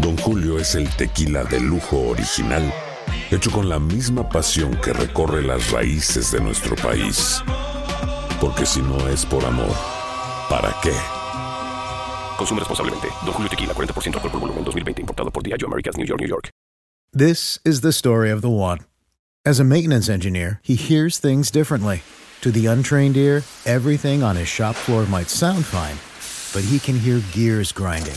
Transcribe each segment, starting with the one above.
Don Julio es el tequila de lujo original, hecho con la misma pasión que recorre las raíces de nuestro país. Porque si no es por amor, ¿para qué? Consume responsablemente. Don Julio Tequila, 40% alcohol por volumen, 2020. Importado por Diageo Americas, New York, New York. This is the story of the one. As a maintenance engineer, he hears things differently. To the untrained ear, everything on his shop floor might sound fine, but he can hear gears grinding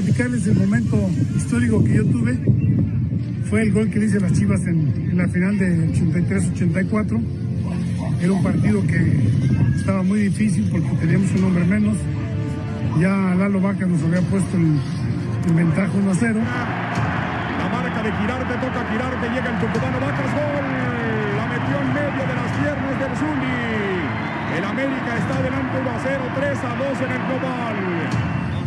Platicarles el momento histórico que yo tuve. Fue el gol que le hice a las Chivas en, la final de 83-84. Era un partido que estaba muy difícil porque teníamos un hombre menos. Ya Lalo Vaca nos había puesto en, en ventaja 1 a 0. La marca de Girarte toca Girarte. Llega el tucumano Vacas. Gol. La metió en medio de las piernas del Zuli. El América está adelante 1 a 0. 3 a 2 en el global.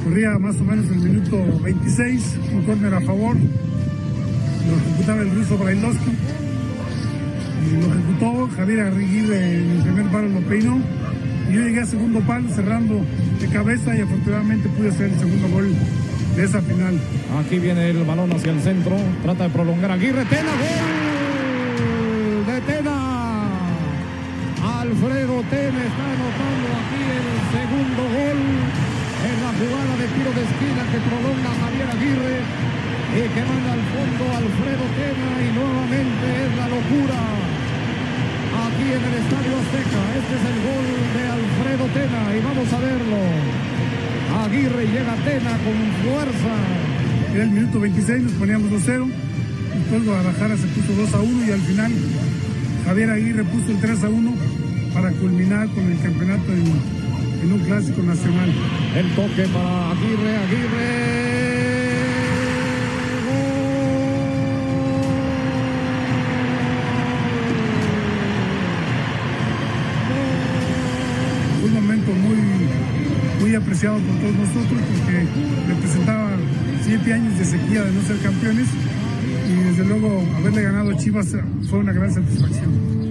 Corría más o menos el minuto 26, un córner a favor. Lo ejecutaba el ruso Brailovsky. Lo ejecutó Javier Arriguirre en el primer palo, lo peinó. Y yo llegué a segundo palo cerrando de cabeza y afortunadamente pude hacer el segundo gol de esa final. Aquí viene el balón hacia el centro. Trata de prolongar Aguirre. Tena, gol de Tena. Alfredo Tena está anotando aquí el segundo gol en la jugada de tiro de esquina que prolonga Javier Aguirre y que manda al fondo Alfredo Tena y nuevamente es la locura. Aquí en el Estadio Azteca, este es el gol de Alfredo Tena y vamos a verlo. Aguirre llega Tena con fuerza. Era el minuto 26, nos poníamos 2-0. Después Guadalajara se puso 2 a 1 y al final Javier Aguirre puso el 3 a 1 para culminar con el campeonato en, en un clásico nacional. El toque para Aguirre, Aguirre. Un momento muy, muy apreciado por todos nosotros porque representaba siete años de sequía de no ser campeones y desde luego haberle ganado a Chivas fue una gran satisfacción.